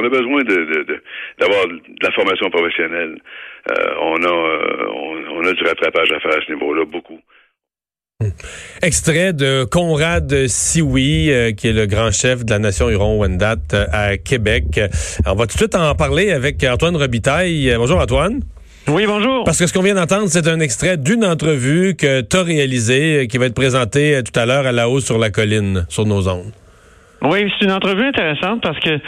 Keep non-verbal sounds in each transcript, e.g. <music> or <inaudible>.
On a besoin de, de- de- d'avoir de, la formation professionnelle. Euh, on, a, euh, on, on a du rattrapage à faire à ce niveau-là, beaucoup. Extrait de Conrad Sioui, euh, qui est le grand chef de la nation Huron-Wendat euh, à Québec. Alors, on va tout de suite en parler avec Antoine Robitaille. Bonjour Antoine. Oui, bonjour. Parce que ce qu'on vient d'entendre, c'est un extrait d'une entrevue que tu as réalisée, qui va être présentée tout à l'heure à la hausse sur la colline, sur nos ondes. Oui, c'est une entrevue intéressante parce que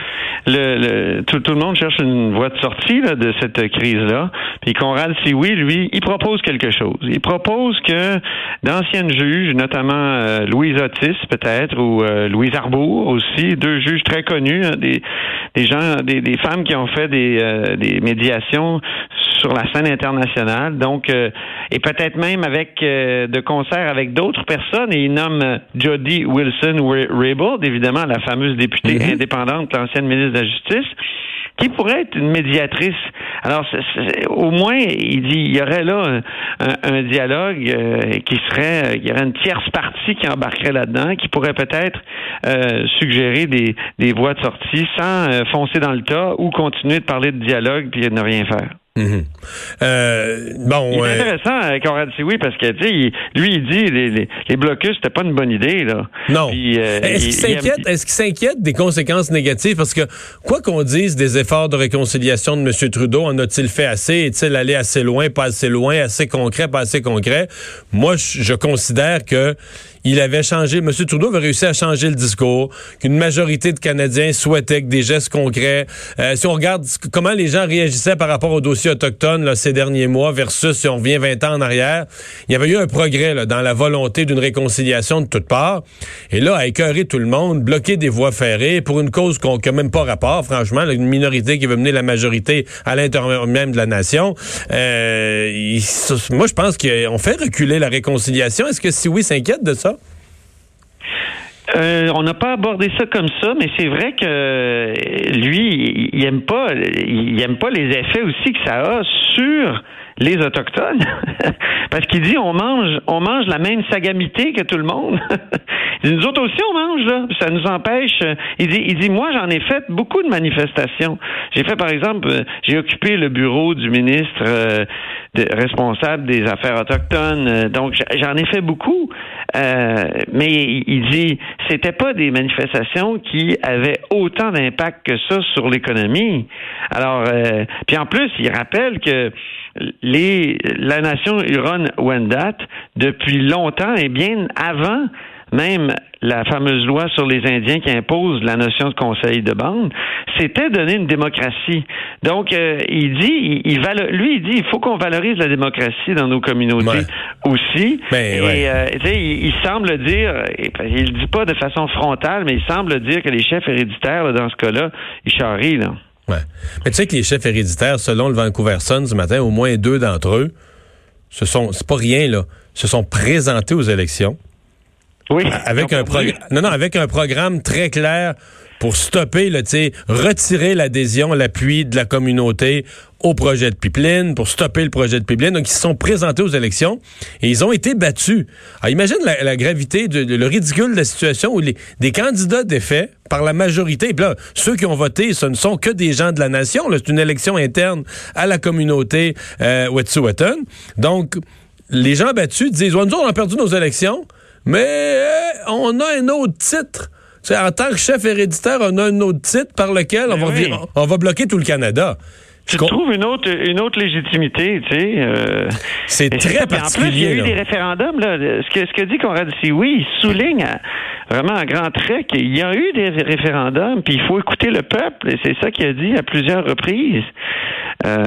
le, le- tout, tout le monde cherche une voie de sortie là, de cette crise-là. Puis Conrad Sioui, lui, il propose quelque chose. Il propose que d'anciennes juges, notamment euh, Louise Otis peut-être ou euh, Louise Arbour aussi, deux juges très connus, hein, des, des gens, des, des femmes qui ont fait des, euh, des médiations sur la scène internationale. Donc, euh, et peut-être même avec euh, de concert avec d'autres personnes. Et il nomme euh, Jody Wilson Raybould, évidemment la fameuse députée Mhm. indépendante, l'ancienne ministre de la Justice, qui pourrait être une médiatrice. Alors, au moins, il dit, il y aurait là un, un- un dialogue euh, qui serait, euh, il y aurait une tierce partie qui embarquerait là-dedans, qui pourrait peut-être euh, suggérer des, des voies de sortie sans euh, foncer dans le tas ou continuer de parler de dialogue puis de ne rien faire. Mhm. Euh, bon, Il est euh, intéressant, euh, Conrad Sioui, parce que, tu sais, il- lui, il dit les, les, les blocus, c'était pas une bonne idée, là. non. Euh, Est-ce qu'il il- il- s'inquiète, est-ce qu'il s'inquiète des conséquences négatives? Parce que, quoi qu'on dise des efforts de réconciliation de M. Trudeau, en a-t-il fait assez? Est-il allé assez loin, pas assez loin, assez concret, pas assez concret? Moi, je, je considère que il avait changé, M. Trudeau avait réussi à changer le discours, qu'une majorité de Canadiens souhaitaient que des gestes concrets. Euh, si on regarde comment les gens réagissaient par rapport au dossier autochtone là, ces derniers mois versus si on revient 20 ans en arrière, il y avait eu un progrès là, dans la volonté d'une réconciliation de toutes parts. Et là, à écœurer tout le monde, bloquer des voies ferrées pour une cause qu'on n'a même pas rapport, franchement, là, une minorité qui veut mener la majorité à l'intérieur même de la nation. Euh, il- moi, je pense qu'on fait reculer la réconciliation. Est-ce que si oui s'inquiète de ça? Euh, on n'a pas abordé ça comme ça, mais c'est vrai que euh, lui, il aime pas, il aime pas les effets aussi que ça a sur les autochtones, <laughs> parce qu'il dit on mange, on mange la même sagamité que tout le monde. Il <laughs> nous autres aussi on mange là, ça nous empêche. euh, Il dit, il dit moi j'en ai fait beaucoup de manifestations. J'ai fait par exemple, j'ai occupé le bureau du ministre responsable des affaires autochtones, donc j'en ai fait beaucoup. Euh, mais il dit, c'était pas des manifestations qui avaient autant d'impact que ça sur l'économie. Alors, euh, puis en plus, il rappelle que les, la nation Huron-Wendat, depuis longtemps et bien avant même la fameuse loi sur les Indiens qui impose la notion de conseil de bande, c'était donner une démocratie. Donc, euh, il dit, il, il lui, il dit, il faut qu'on valorise la démocratie dans nos communautés. Aussi. Ben, et ouais. euh, il, il semble dire, il le dit pas de façon frontale, mais il semble dire que les chefs héréditaires, là, dans ce cas-là, ils charrient, là. Ouais. Mais tu sais que les chefs héréditaires, selon le Vancouver Sun ce matin, au moins deux d'entre eux, ce sont, c'est pas rien, là, se sont présentés aux élections Oui. avec un non, non, avec un programme très clair pour stopper, sais, retirer l'adhésion, l'appui de la communauté au projet de pipeline, pour stopper le projet de pipeline. Donc, ils se sont présentés aux élections et ils ont été battus. Imagine la, gravité, le ridicule de la situation où les, des candidats défaits par la majorité, puis là, ceux qui ont voté, ce ne sont que des gens de la nation. C'est une élection interne à la communauté euh, Wet'suwet'en. Donc, les gens battus disent, nous on a perdu nos élections, mais euh, on a un autre titre. En tant que chef héréditaire, on a un autre titre par lequel on, Ben va, oui. on va bloquer tout le Canada. Tu Je trouves une autre, une autre légitimité, tu sais. euh, <laughs> C'est très. Puis En plus, il y a particulier. eu là. des référendums. Là. Ce, que, ce que dit Conrad Sioui, il souligne à- vraiment en grand trait qu'il y a eu des référendums, puis il faut écouter le peuple, et c'est ça qu'il a dit à plusieurs reprises. Euh,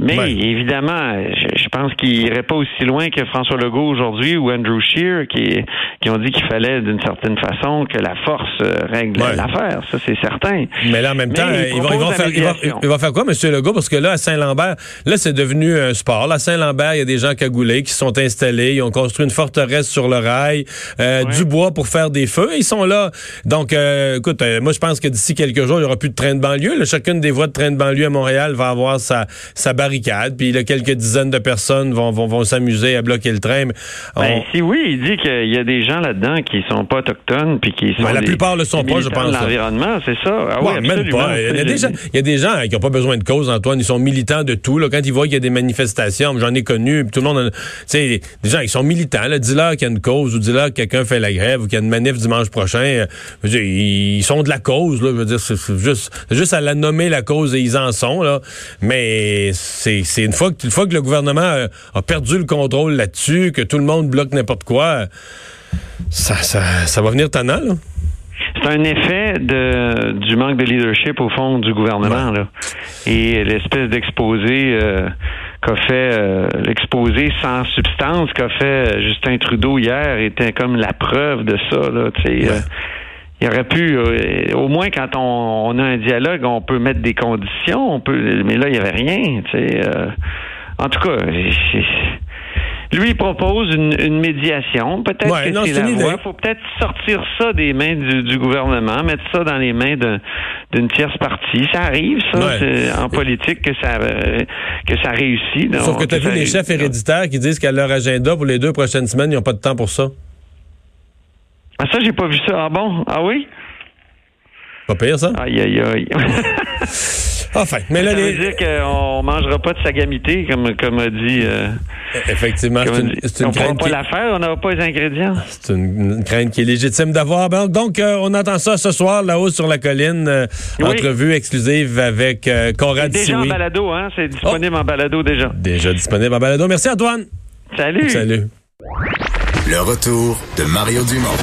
mais évidemment, je, pense qu'il irait pas aussi loin que François Legault aujourd'hui ou Andrew Scheer qui, qui ont dit qu'il fallait d'une certaine façon que la force euh, règle l'affaire. Ça, c'est certain. Mais là, en même temps, il, va, faire, il, va, faire, quoi, M. Legault? Parce que là, à Saint-Lambert, là, c'est devenu un sport. Là, à Saint-Lambert, il y a des gens cagoulés qui sont installés. Ils ont construit une forteresse sur le rail, euh, du bois pour faire des feux. Ils sont là. Donc, écoute, moi, je pense que d'ici quelques jours, il n'y aura plus de train de banlieue. chacune des voies de train de banlieue à Montréal va avoir sa sa, barricade, puis là, quelques dizaines de personnes vont, vont, vont s'amuser à bloquer le train. Ben, si oui, il dit qu'il y a des gens là-dedans qui sont pas autochtones, puis qui sont. Ben, la plupart le sont pas, je pense. L'environnement, c'est ça. Ah, oui, même pas. Il y, a des gens, il y a des gens qui n'ont pas besoin de cause, Antoine. Ils sont militants de tout. Là. Quand ils voient qu'il y a des manifestations, j'en ai connu, tout le monde. Tu sais, des gens, ils sont militants. Dis-leur qu'il y a une cause, ou dis-leur que quelqu'un fait la grève, ou qu'il y a une manif dimanche prochain. Dire, ils sont de la cause. Là. Je veux dire, c'est juste, juste à la nommer la cause et ils en sont. Là. Mais c'est une fois que, fois que le gouvernement a, perdu le contrôle là-dessus, que tout le monde bloque n'importe quoi, ça, ça, va venir tannant, là. C'est un effet de, du manque de leadership au fond du gouvernement. Là. Et l'espèce d'exposé euh, qu'a fait euh, l'exposé sans substance qu'a fait Justin Trudeau hier était comme la preuve de ça. Là, il aurait pu, euh, au moins quand on, a un dialogue, on peut mettre des conditions, on peut, mais là il y avait rien. Euh. en tout cas, lui il propose une, médiation. Peut-être que c'est la voie. Il faut peut-être sortir ça des mains du, gouvernement, mettre ça dans les mains d'une tierce partie. Ça arrive, ça, en politique que ça que ça réussit. Sauf que tu as vu les chefs héréditaires qui disent qu'à leur agenda pour les deux prochaines semaines, ils n'ont pas de temps pour ça. Ah, ça, j'ai pas vu ça. Ah bon? Ah oui? Pas pire, ça? Aïe, aïe, aïe. <laughs> enfin, mais là, ça veut dire qu'on mangera pas de sagamité, comme, comme a dit. Euh, Effectivement, c'est une, une, on crainte. On pas la faire, on n'aura pas les ingrédients. C'est une, crainte qui est légitime d'avoir. Ben, donc, euh, on entend ça ce soir, là-haut sur la colline. Euh, entrevue exclusive avec Conrad Déjà Sioui. en balado, hein? C'est disponible en balado déjà. Déjà disponible en balado. Merci, Antoine. Salut. Salut. Le retour de Mario Dumont.